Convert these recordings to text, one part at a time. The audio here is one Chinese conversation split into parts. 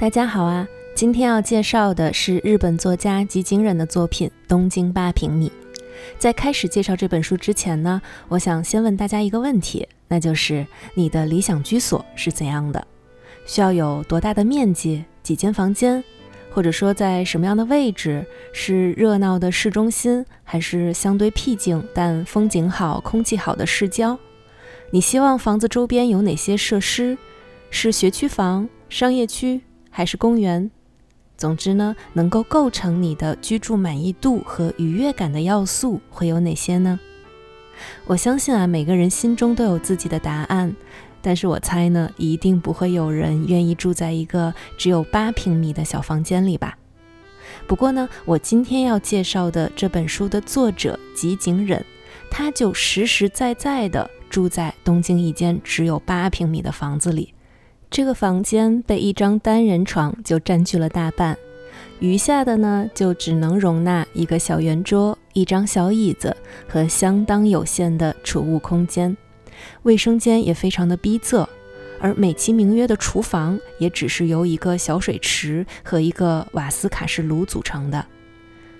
大家好啊！今天要介绍的是日本作家吉井忍的作品《东京八平米》。在开始介绍这本书之前呢，我想先问大家一个问题，那就是你的理想居所是怎样的？需要有多大的面积？几间房间？或者说在什么样的位置？是热闹的市中心，还是相对僻静但风景好、空气好的市郊？你希望房子周边有哪些设施？是学区房、商业区？还是公园，总之呢，能够构成你的居住满意度和愉悦感的要素会有哪些呢？我相信啊，每个人心中都有自己的答案，但是我猜呢，一定不会有人愿意住在一个只有八平米的小房间里吧。不过呢，我今天要介绍的这本书的作者吉井忍，他就实实在在的住在东京一间只有八平米的房子里。这个房间被一张单人床就占据了大半，余下的呢就只能容纳一个小圆桌、一张小椅子和相当有限的储物空间。卫生间也非常的逼仄，而美其名曰的厨房也只是由一个小水池和一个瓦斯卡式炉组成的。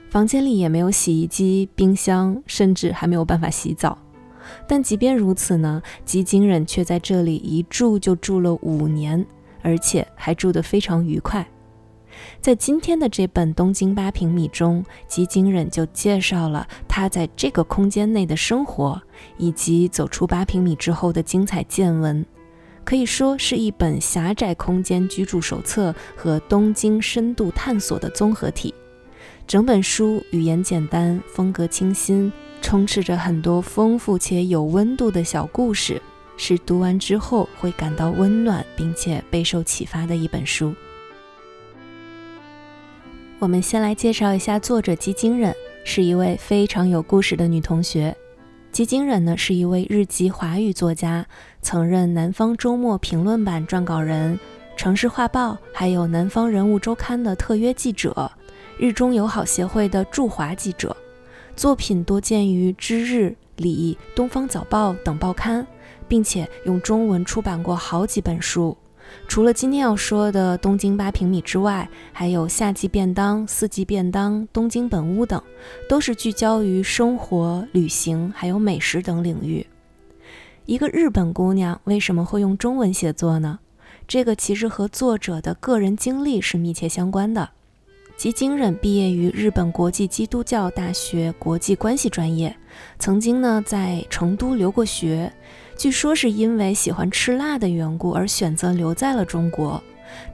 房间里也没有洗衣机、冰箱，甚至还没有办法洗澡。但即便如此呢，吉井忍却在这里一住就住了五年，而且还住得非常愉快。在今天的这本《东京八平米》中，吉井忍就介绍了他在这个空间内的生活，以及走出八平米之后的精彩见闻，可以说是一本狭窄空间居住手册和东京深度探索的综合体。整本书语言简单，风格清新。充斥着很多丰富且有温度的小故事，是读完之后会感到温暖并且备受启发的一本书。我们先来介绍一下作者吉井忍，是一位非常有故事的女同学。吉井忍呢是一位日籍华语作家，曾任《南方周末》评论版撰稿人、城市画报还有《南方人物周刊》的特约记者，日中友好协会的驻华记者。作品多见于《知日》《礼》《东方早报》等报刊，并且用中文出版过好几本书。除了今天要说的《东京八平米》之外，还有《夏季便当》《四季便当》《东京本屋》等，都是聚焦于生活、旅行还有美食等领域。一个日本姑娘为什么会用中文写作呢？这个其实和作者的个人经历是密切相关的。吉井忍毕业于日本国际基督教大学国际关系专业，曾经呢在成都留过学，据说是因为喜欢吃辣的缘故而选择留在了中国。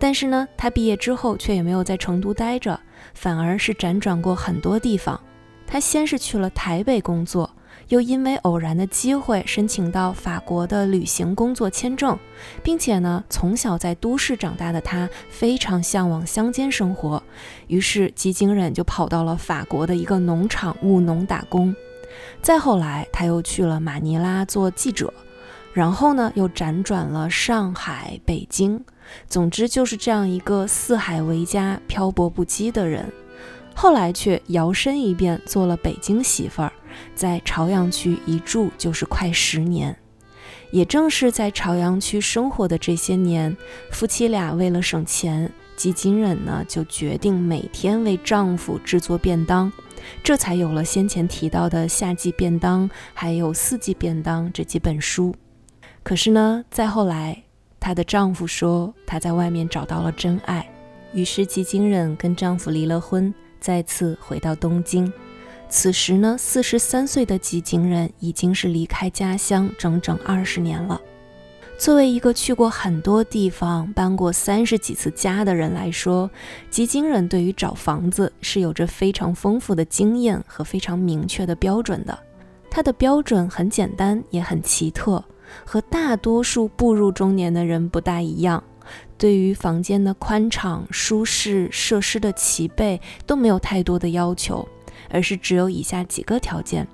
但是呢，他毕业之后却也没有在成都待着，反而是辗转过很多地方。他先是去了台北工作。又因为偶然的机会申请到法国的旅行工作签证，并且呢，从小在都市长大的他非常向往乡间生活，于是吉井忍就跑到了法国的一个农场务农打工。再后来，他又去了马尼拉做记者，然后呢，又辗转了上海、北京。总之，就是这样一个四海为家、漂泊不羁的人。后来却摇身一变做了北京媳妇儿，在朝阳区一住就是快十年。也正是在朝阳区生活的这些年，夫妻俩为了省钱，吉金忍呢就决定每天为丈夫制作便当，这才有了先前提到的夏季便当，还有四季便当这几本书。可是呢，再后来，她的丈夫说她在外面找到了真爱，于是吉金忍跟丈夫离了婚。再次回到东京，此时呢，四十三岁的吉井人已经是离开家乡整整二十年了。作为一个去过很多地方、搬过三十几次家的人来说，吉井人对于找房子是有着非常丰富的经验和非常明确的标准的。他的标准很简单，也很奇特，和大多数步入中年的人不大一样。对于房间的宽敞、舒适、设施的齐备都没有太多的要求，而是只有以下几个条件。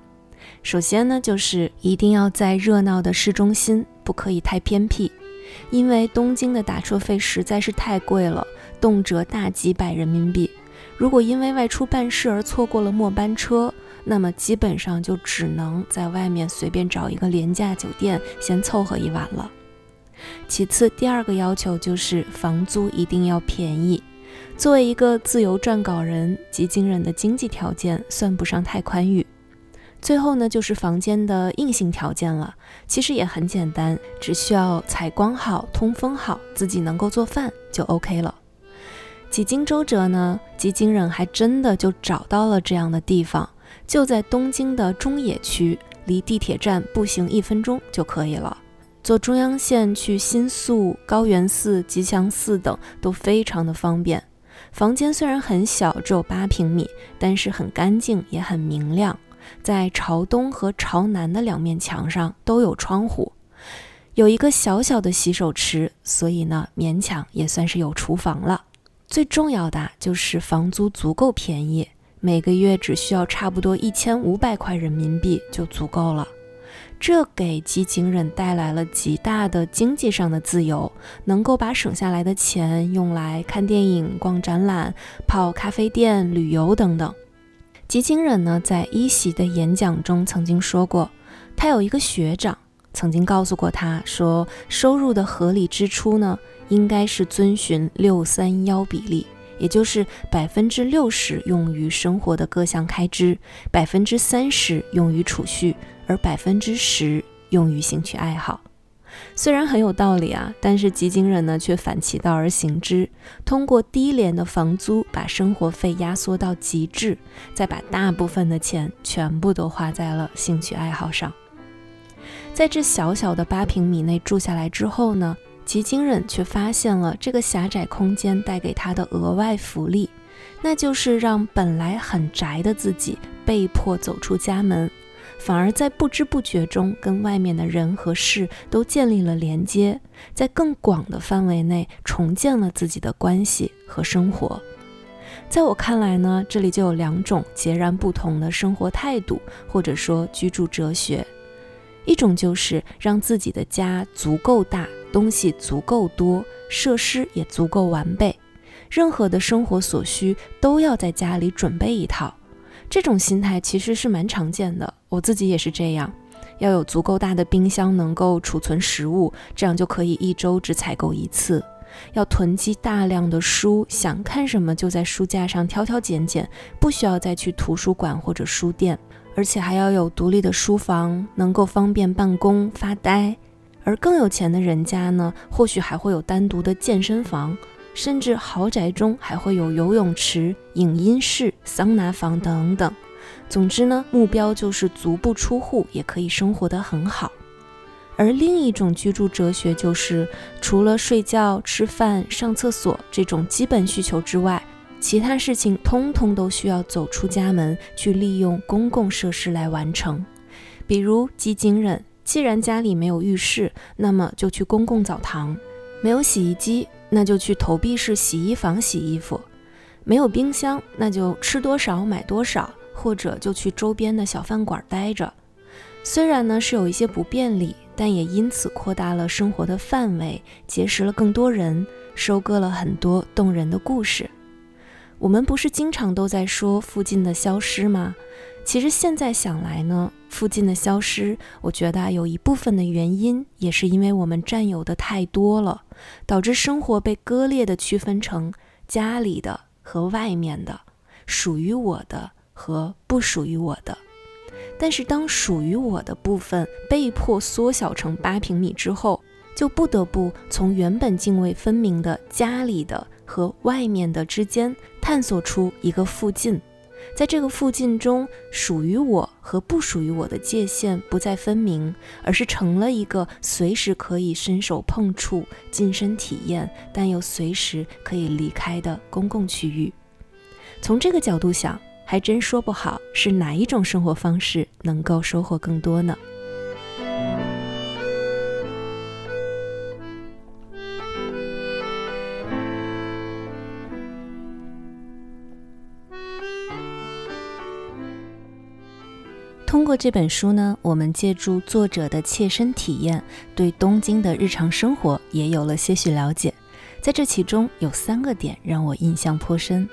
首先呢，就是一定要在热闹的市中心，不可以太偏僻，因为东京的打车费实在是太贵了，动辄大几百人民币。如果因为外出办事而错过了末班车，那么基本上就只能在外面随便找一个廉价酒店先凑合一晚了。其次，第二个要求就是房租一定要便宜。作为一个自由撰稿人，吉京人的经济条件算不上太宽裕。最后呢，就是房间的硬性条件了，其实也很简单，只需要采光好、通风好，自己能够做饭就 OK 了。几经周折呢，吉京人还真的就找到了这样的地方，就在东京的中野区，离地铁站步行一分钟就可以了。坐中央线去新宿、高原寺、吉祥寺等都非常的方便。房间虽然很小，只有八平米，但是很干净，也很明亮。在朝东和朝南的两面墙上都有窗户，有一个小小的洗手池，所以呢，勉强也算是有厨房了。最重要的就是房租足够便宜，每个月只需要差不多一千五百块人民币就足够了。这给吉井忍带来了极大的经济上的自由，能够把省下来的钱用来看电影、逛展览、泡咖啡店、旅游等等。吉井忍呢，在一席的演讲中曾经说过，他有一个学长曾经告诉过他说，收入的合理支出呢。应该是遵循六三幺比例，也就是百分之六十用于生活的各项开支，百分之三十用于储蓄，而百分之十用于兴趣爱好。虽然很有道理啊，但是吉井人呢却反其道而行之，通过低廉的房租把生活费压缩到极致，再把大部分的钱全部都花在了兴趣爱好上。在这小小的八平米内住下来之后呢？吉京人却发现了这个狭窄空间带给他的额外福利，那就是让本来很宅的自己被迫走出家门，反而在不知不觉中跟外面的人和事都建立了连接，在更广的范围内重建了自己的关系和生活。在我看来呢，这里就有两种截然不同的生活态度，或者说居住哲学。一种就是让自己的家足够大，东西足够多，设施也足够完备，任何的生活所需都要在家里准备一套。这种心态其实是蛮常见的，我自己也是这样。要有足够大的冰箱，能够储存食物，这样就可以一周只采购一次。要囤积大量的书，想看什么就在书架上挑挑拣拣，不需要再去图书馆或者书店。而且还要有独立的书房，能够方便办公发呆。而更有钱的人家呢，或许还会有单独的健身房，甚至豪宅中还会有游泳池、影音室、桑拿房等等。总之呢，目标就是足不出户也可以生活得很好。而另一种居住哲学就是，除了睡觉、吃饭、上厕所这种基本需求之外。其他事情通通都需要走出家门去利用公共设施来完成，比如基金人，既然家里没有浴室，那么就去公共澡堂；没有洗衣机，那就去投币式洗衣房洗衣服；没有冰箱，那就吃多少买多少，或者就去周边的小饭馆待着。虽然呢是有一些不便利，但也因此扩大了生活的范围，结识了更多人，收割了很多动人的故事。我们不是经常都在说附近的消失吗？其实现在想来呢，附近的消失，我觉得有一部分的原因也是因为我们占有的太多了，导致生活被割裂的区分成家里的和外面的，属于我的和不属于我的。但是当属于我的部分被迫缩小成八平米之后，就不得不从原本泾渭分明的家里的。和外面的之间探索出一个附近，在这个附近中，属于我和不属于我的界限不再分明，而是成了一个随时可以伸手碰触、近身体验，但又随时可以离开的公共区域。从这个角度想，还真说不好是哪一种生活方式能够收获更多呢？通过这本书呢，我们借助作者的切身体验，对东京的日常生活也有了些许了解。在这其中有三个点让我印象颇深。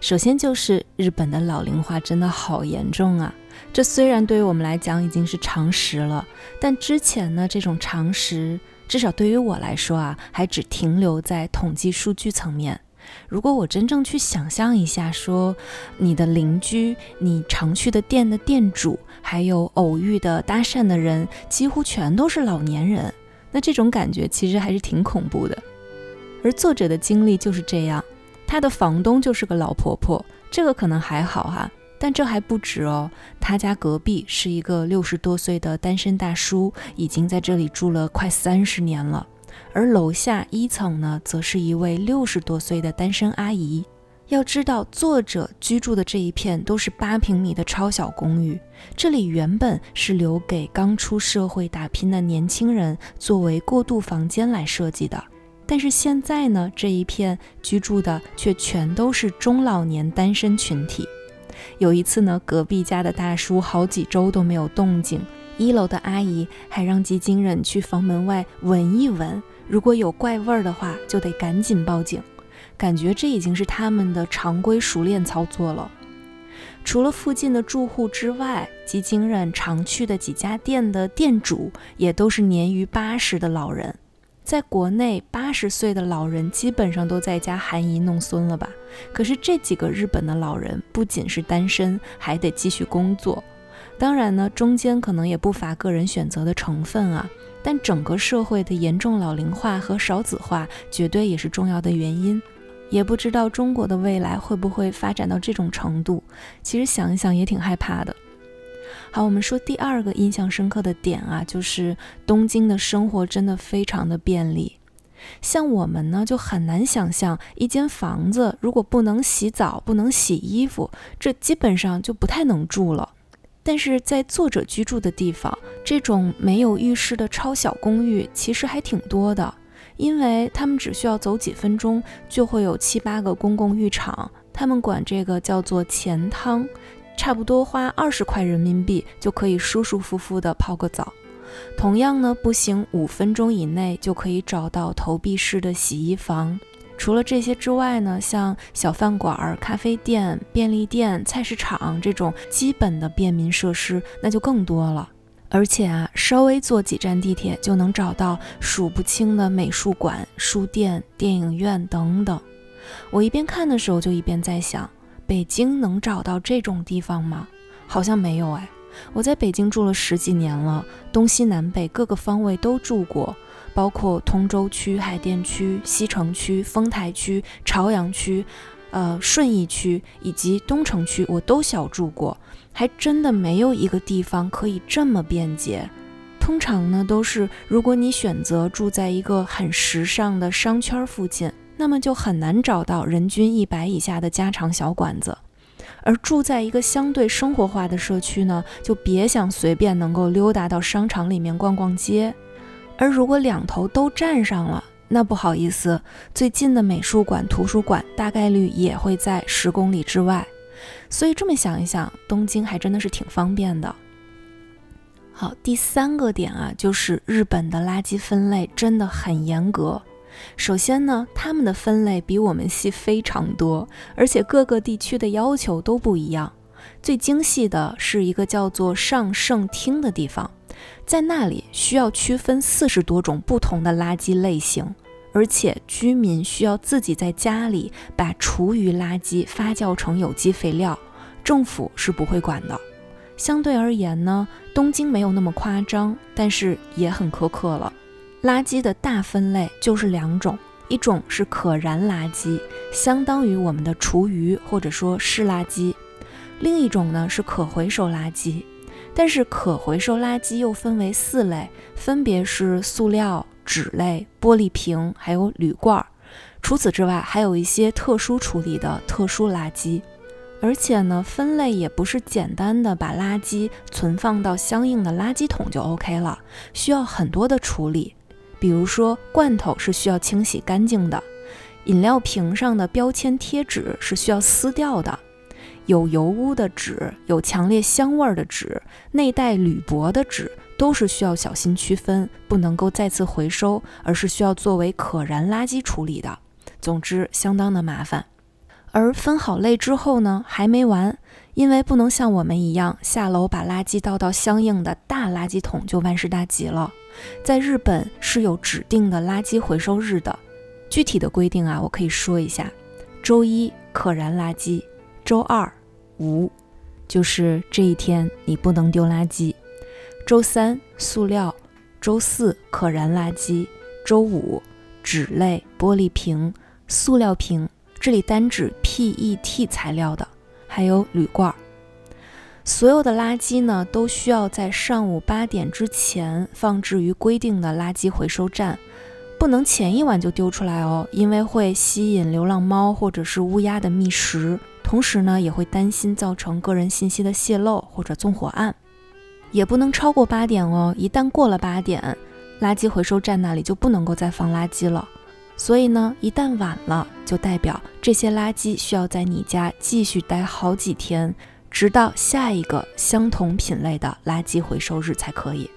首先就是日本的老龄化真的好严重啊！这虽然对于我们来讲已经是常识了，但之前呢，这种常识至少对于我来说啊，还只停留在统计数据层面。如果我真正去想象一下，说你的邻居、你常去的店的店主，还有偶遇的搭讪的人，几乎全都是老年人，那这种感觉其实还是挺恐怖的。而作者的经历就是这样，他的房东就是个老婆婆，这个可能还好哈。但这还不止哦，他家隔壁是一个六十多岁的单身大叔，已经在这里住了快三十年了。而楼下一层呢，则是一位六十多岁的单身阿姨。要知道，作者居住的这一片都是八平米的超小公寓，这里原本是留给刚出社会打拼的年轻人作为过渡房间来设计的。但是现在呢，这一片居住的却全都是中老年单身群体。有一次呢，隔壁家的大叔好几周都没有动静，一楼的阿姨还让基金人去房门外闻一闻，如果有怪味儿的话，就得赶紧报警。感觉这已经是他们的常规熟练操作了。除了附近的住户之外，基金人常去的几家店的店主也都是年逾八十的老人。在国内，八十岁的老人基本上都在家含饴弄孙了吧？可是这几个日本的老人不仅是单身，还得继续工作。当然呢，中间可能也不乏个人选择的成分啊。但整个社会的严重老龄化和少子化，绝对也是重要的原因。也不知道中国的未来会不会发展到这种程度。其实想一想也挺害怕的。好，我们说第二个印象深刻的点啊，就是东京的生活真的非常的便利。像我们呢，就很难想象一间房子如果不能洗澡、不能洗衣服，这基本上就不太能住了。但是在作者居住的地方，这种没有浴室的超小公寓其实还挺多的，因为他们只需要走几分钟就会有七八个公共浴场，他们管这个叫做钱汤。差不多花二十块人民币就可以舒舒服服的泡个澡。同样呢，步行五分钟以内就可以找到投币式的洗衣房。除了这些之外呢，像小饭馆、咖啡店、便利店、菜市场这种基本的便民设施那就更多了。而且啊，稍微坐几站地铁就能找到数不清的美术馆、书店、电影院等等。我一边看的时候，就一边在想。北京能找到这种地方吗？好像没有哎。我在北京住了十几年了，东西南北各个方位都住过，包括通州区、海淀区、西城区、丰台区、朝阳区、呃顺义区以及东城区，我都小住过，还真的没有一个地方可以这么便捷。通常呢，都是如果你选择住在一个很时尚的商圈附近。那么就很难找到人均一百以下的家常小馆子，而住在一个相对生活化的社区呢，就别想随便能够溜达到商场里面逛逛街。而如果两头都占上了，那不好意思，最近的美术馆、图书馆大概率也会在十公里之外。所以这么想一想，东京还真的是挺方便的。好，第三个点啊，就是日本的垃圾分类真的很严格。首先呢，他们的分类比我们细非常多，而且各个地区的要求都不一样。最精细的是一个叫做上圣厅的地方，在那里需要区分四十多种不同的垃圾类型，而且居民需要自己在家里把厨余垃圾发酵成有机肥料，政府是不会管的。相对而言呢，东京没有那么夸张，但是也很苛刻了。垃圾的大分类就是两种，一种是可燃垃圾，相当于我们的厨余或者说湿垃圾；另一种呢是可回收垃圾。但是可回收垃圾又分为四类，分别是塑料、纸类、玻璃瓶，还有铝罐儿。除此之外，还有一些特殊处理的特殊垃圾。而且呢，分类也不是简单的把垃圾存放到相应的垃圾桶就 OK 了，需要很多的处理。比如说，罐头是需要清洗干净的，饮料瓶上的标签贴纸是需要撕掉的，有油污的纸、有强烈香味的纸、内带铝箔的纸都是需要小心区分，不能够再次回收，而是需要作为可燃垃圾处理的。总之，相当的麻烦。而分好类之后呢，还没完，因为不能像我们一样下楼把垃圾倒到相应的大垃圾桶就万事大吉了。在日本是有指定的垃圾回收日的。具体的规定啊，我可以说一下：周一可燃垃圾，周二无，就是这一天你不能丢垃圾；周三塑料，周四可燃垃圾，周五纸类、玻璃瓶、塑料瓶，这里单指 PET 材料的，还有铝罐。所有的垃圾呢，都需要在上午八点之前放置于规定的垃圾回收站。不能前一晚就丢出来哦，因为会吸引流浪猫或者是乌鸦的觅食，同时呢也会担心造成个人信息的泄露或者纵火案。也不能超过八点哦，一旦过了八点，垃圾回收站那里就不能够再放垃圾了。所以呢，一旦晚了，就代表这些垃圾需要在你家继续待好几天，直到下一个相同品类的垃圾回收日才可以。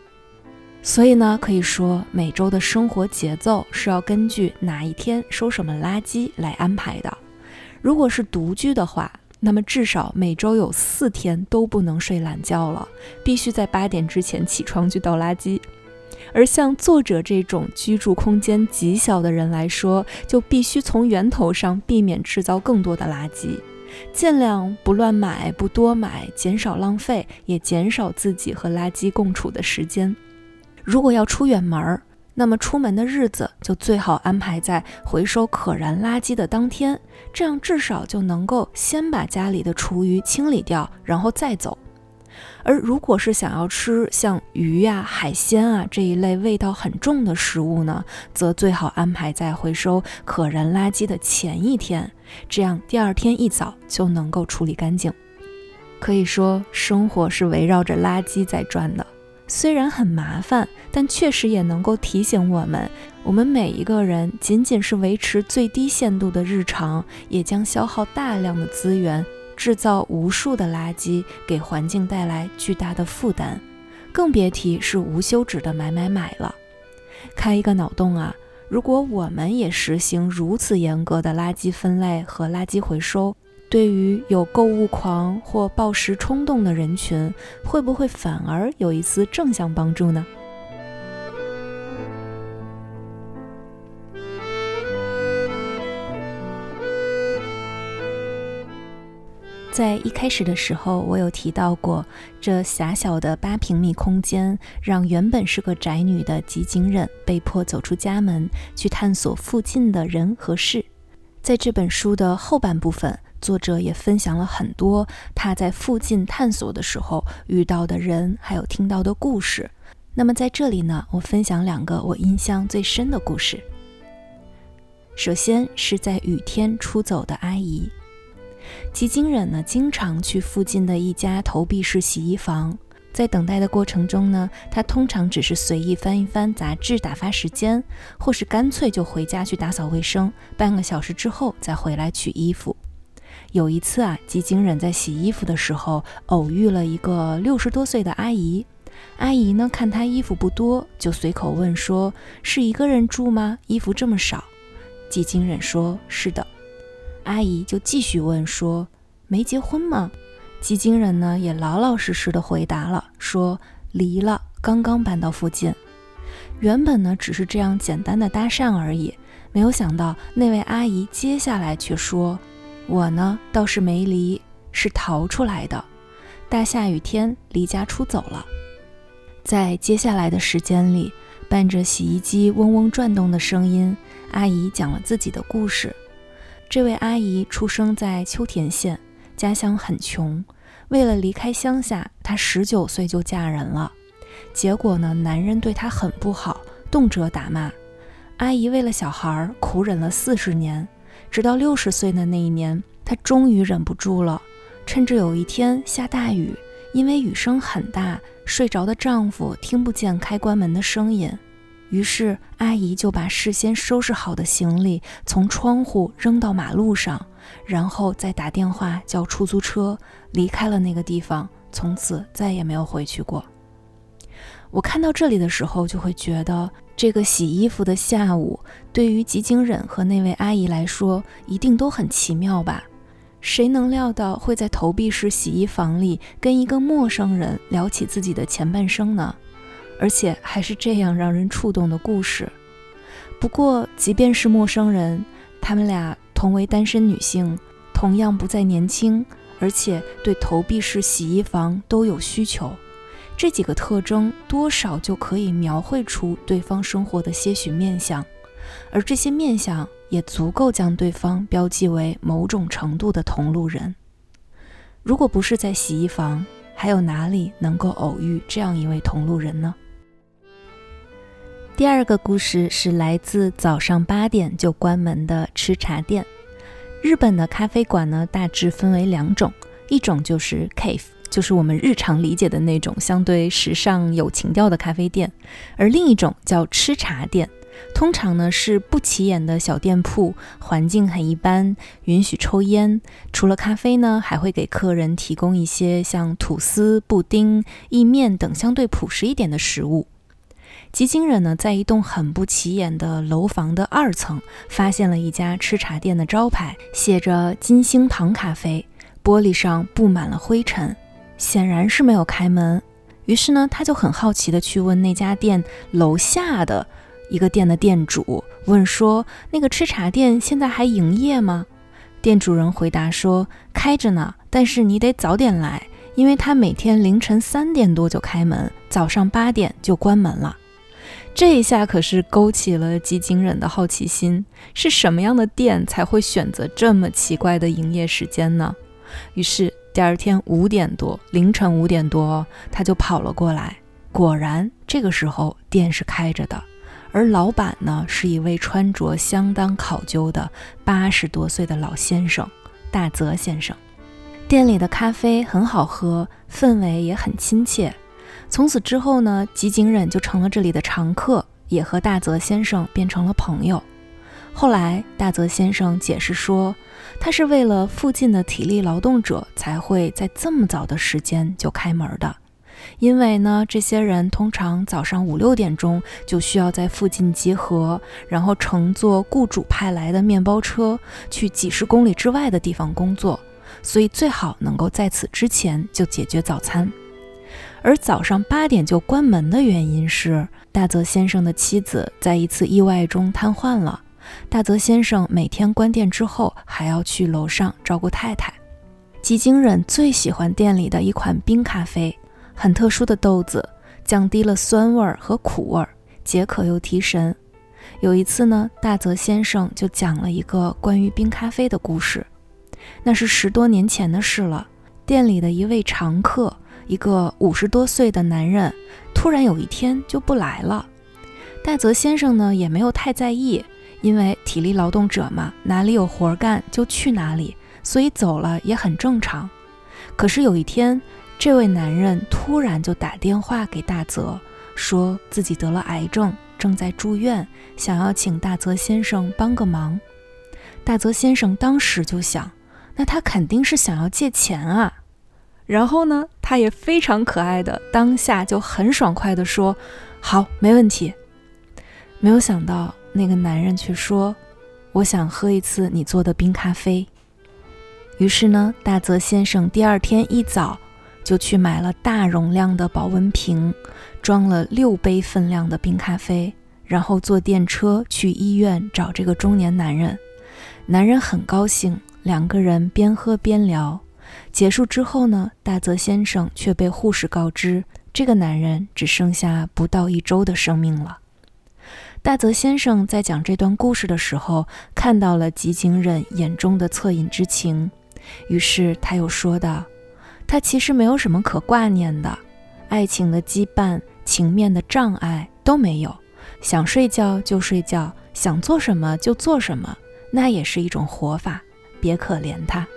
所以呢，可以说每周的生活节奏是要根据哪一天收什么垃圾来安排的。如果是独居的话，那么至少每周有四天都不能睡懒觉了，必须在八点之前起床去倒垃圾。而像作者这种居住空间极小的人来说，就必须从源头上避免制造更多的垃圾，尽量不乱买、不多买，减少浪费，也减少自己和垃圾共处的时间。如果要出远门儿，那么出门的日子就最好安排在回收可燃垃圾的当天，这样至少就能够先把家里的厨余清理掉，然后再走。而如果是想要吃像鱼呀、海鲜啊这一类味道很重的食物呢，则最好安排在回收可燃垃圾的前一天，这样第二天一早就能够处理干净。可以说，生活是围绕着垃圾在转的。虽然很麻烦，但确实也能够提醒我们：我们每一个人仅仅是维持最低限度的日常，也将消耗大量的资源，制造无数的垃圾，给环境带来巨大的负担。更别提是无休止的买买买了。开一个脑洞啊！如果我们也实行如此严格的垃圾分类和垃圾回收，对于有购物狂或暴食冲动的人群，会不会反而有一丝正向帮助呢？在一开始的时候，我有提到过，这狭小的八平米空间，让原本是个宅女的吉井忍被迫走出家门，去探索附近的人和事。在这本书的后半部分。作者也分享了很多他在附近探索的时候遇到的人，还有听到的故事。那么在这里呢，我分享两个我印象最深的故事。首先是在雨天出走的阿姨，吉金忍呢经常去附近的一家投币式洗衣房，在等待的过程中呢，他通常只是随意翻一翻杂志打发时间，或是干脆就回家去打扫卫生，半个小时之后再回来取衣服。有一次啊，吉井忍在洗衣服的时候偶遇了一个六十多岁的阿姨。阿姨呢，看她衣服不多，就随口问说：“是一个人住吗？衣服这么少？”吉井忍说：“是的。”阿姨就继续问说：“没结婚吗？”吉井忍呢，也老老实实的回答了，说：“离了，刚刚搬到附近。”原本呢，只是这样简单的搭讪而已，没有想到那位阿姨接下来却说。我呢倒是没离，是逃出来的。大下雨天离家出走了。在接下来的时间里，伴着洗衣机嗡嗡转动的声音，阿姨讲了自己的故事。这位阿姨出生在秋田县，家乡很穷。为了离开乡下，她十九岁就嫁人了。结果呢，男人对她很不好，动辄打骂。阿姨为了小孩苦忍了四十年。直到六十岁的那一年，她终于忍不住了。趁着有一天下大雨，因为雨声很大，睡着的丈夫听不见开关门的声音，于是阿姨就把事先收拾好的行李从窗户扔到马路上，然后再打电话叫出租车离开了那个地方，从此再也没有回去过。我看到这里的时候，就会觉得。这个洗衣服的下午，对于吉井忍和那位阿姨来说，一定都很奇妙吧？谁能料到会在投币式洗衣房里跟一个陌生人聊起自己的前半生呢？而且还是这样让人触动的故事。不过，即便是陌生人，他们俩同为单身女性，同样不再年轻，而且对投币式洗衣房都有需求。这几个特征多少就可以描绘出对方生活的些许面相，而这些面相也足够将对方标记为某种程度的同路人。如果不是在洗衣房，还有哪里能够偶遇这样一位同路人呢？第二个故事是来自早上八点就关门的吃茶店。日本的咖啡馆呢，大致分为两种，一种就是 cafe 就是我们日常理解的那种相对时尚有情调的咖啡店；而另一种叫吃茶店，通常呢是不起眼的小店铺，环境很一般，允许抽烟。除了咖啡呢，还会给客人提供一些像吐司、布丁、意面等相对朴实一点的食物。吉井忍呢，在一栋很不起眼的楼房的二层，发现了一家吃茶店的招牌，写着“金星堂咖啡”，玻璃上布满了灰尘，显然是没有开门。于是呢，他就很好奇的去问那家店楼下的一个店的店主，问说：“那个吃茶店现在还营业吗？”店主人回答说：“开着呢，但是你得早点来，因为他每天凌晨三点多就开门，早上八点就关门了。”这一下可是勾起了吉井忍的好奇心，是什么样的店才会选择这么奇怪的营业时间呢？于是第二天五点多，凌晨五点多，他就跑了过来。果然，这个时候店是开着的，而老板呢，是一位穿着相当考究的八十多岁的老先生，大泽先生。店里的咖啡很好喝，氛围也很亲切。从此之后呢，吉井忍就成了这里的常客，也和大泽先生变成了朋友。后来，大泽先生解释说，他是为了附近的体力劳动者才会在这么早的时间就开门的，因为呢，这些人通常早上五六点钟就需要在附近集合，然后乘坐雇主派来的面包车去几十公里之外的地方工作，所以最好能够在此之前就解决早餐。而早上八点就关门的原因是，大泽先生的妻子在一次意外中瘫痪了。大泽先生每天关店之后还要去楼上照顾太太。吉井忍最喜欢店里的一款冰咖啡，很特殊的豆子，降低了酸味儿和苦味儿，解渴又提神。有一次呢，大泽先生就讲了一个关于冰咖啡的故事，那是十多年前的事了。店里的一位常客。一个五十多岁的男人突然有一天就不来了，大泽先生呢也没有太在意，因为体力劳动者嘛，哪里有活干就去哪里，所以走了也很正常。可是有一天，这位男人突然就打电话给大泽，说自己得了癌症，正在住院，想要请大泽先生帮个忙。大泽先生当时就想，那他肯定是想要借钱啊。然后呢，他也非常可爱的，当下就很爽快的说：“好，没问题。”没有想到那个男人却说：“我想喝一次你做的冰咖啡。”于是呢，大泽先生第二天一早就去买了大容量的保温瓶，装了六杯分量的冰咖啡，然后坐电车去医院找这个中年男人。男人很高兴，两个人边喝边聊。结束之后呢，大泽先生却被护士告知，这个男人只剩下不到一周的生命了。大泽先生在讲这段故事的时候，看到了吉井忍眼中的恻隐之情，于是他又说道：“他其实没有什么可挂念的，爱情的羁绊、情面的障碍都没有，想睡觉就睡觉，想做什么就做什么，那也是一种活法，别可怜他。”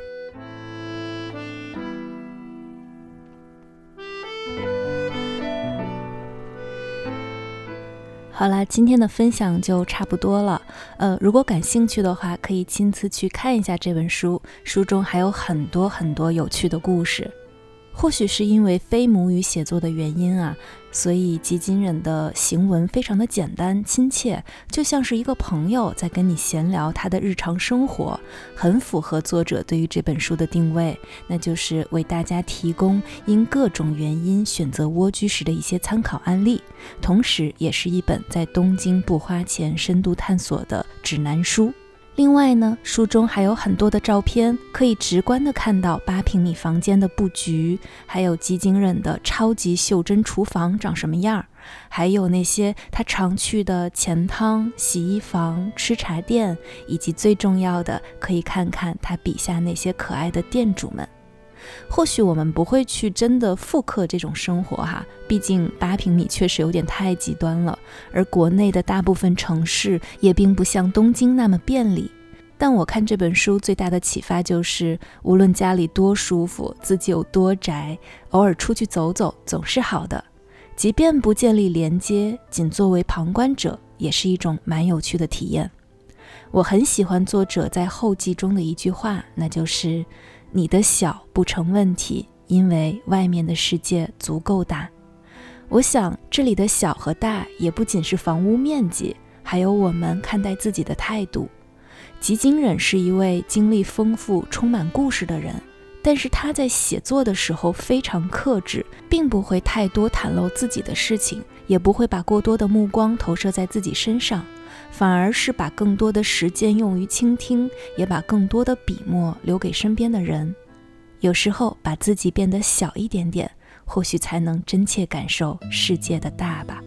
好啦，今天的分享就差不多了。呃，如果感兴趣的话，可以亲自去看一下这本书，书中还有很多很多有趣的故事。或许是因为非母语写作的原因啊，所以吉金忍的行文非常的简单亲切，就像是一个朋友在跟你闲聊他的日常生活，很符合作者对于这本书的定位，那就是为大家提供因各种原因选择蜗居时的一些参考案例，同时也是一本在东京不花钱深度探索的指南书。另外呢，书中还有很多的照片，可以直观的看到八平米房间的布局，还有吉井忍的超级袖珍厨房长什么样儿，还有那些他常去的钱汤、洗衣房、吃茶店，以及最重要的，可以看看他笔下那些可爱的店主们。或许我们不会去真的复刻这种生活哈，毕竟八平米确实有点太极端了。而国内的大部分城市也并不像东京那么便利。但我看这本书最大的启发就是，无论家里多舒服，自己有多宅，偶尔出去走走总是好的。即便不建立连接，仅作为旁观者，也是一种蛮有趣的体验。我很喜欢作者在后记中的一句话，那就是。你的小不成问题，因为外面的世界足够大。我想这里的小和大也不仅是房屋面积，还有我们看待自己的态度。吉井忍是一位经历丰富、充满故事的人，但是他在写作的时候非常克制，并不会太多袒露自己的事情，也不会把过多的目光投射在自己身上。反而是把更多的时间用于倾听，也把更多的笔墨留给身边的人。有时候把自己变得小一点点，或许才能真切感受世界的大吧。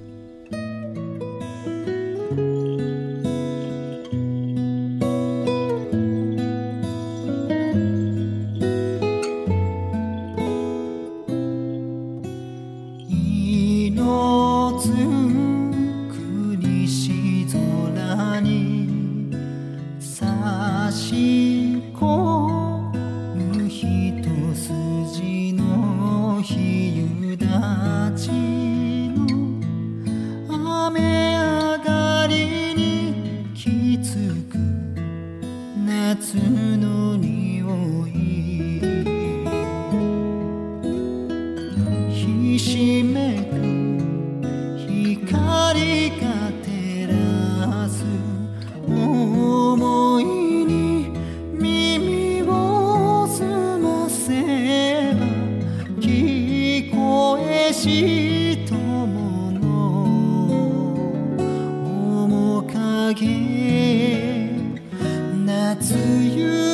しの面影。夏夕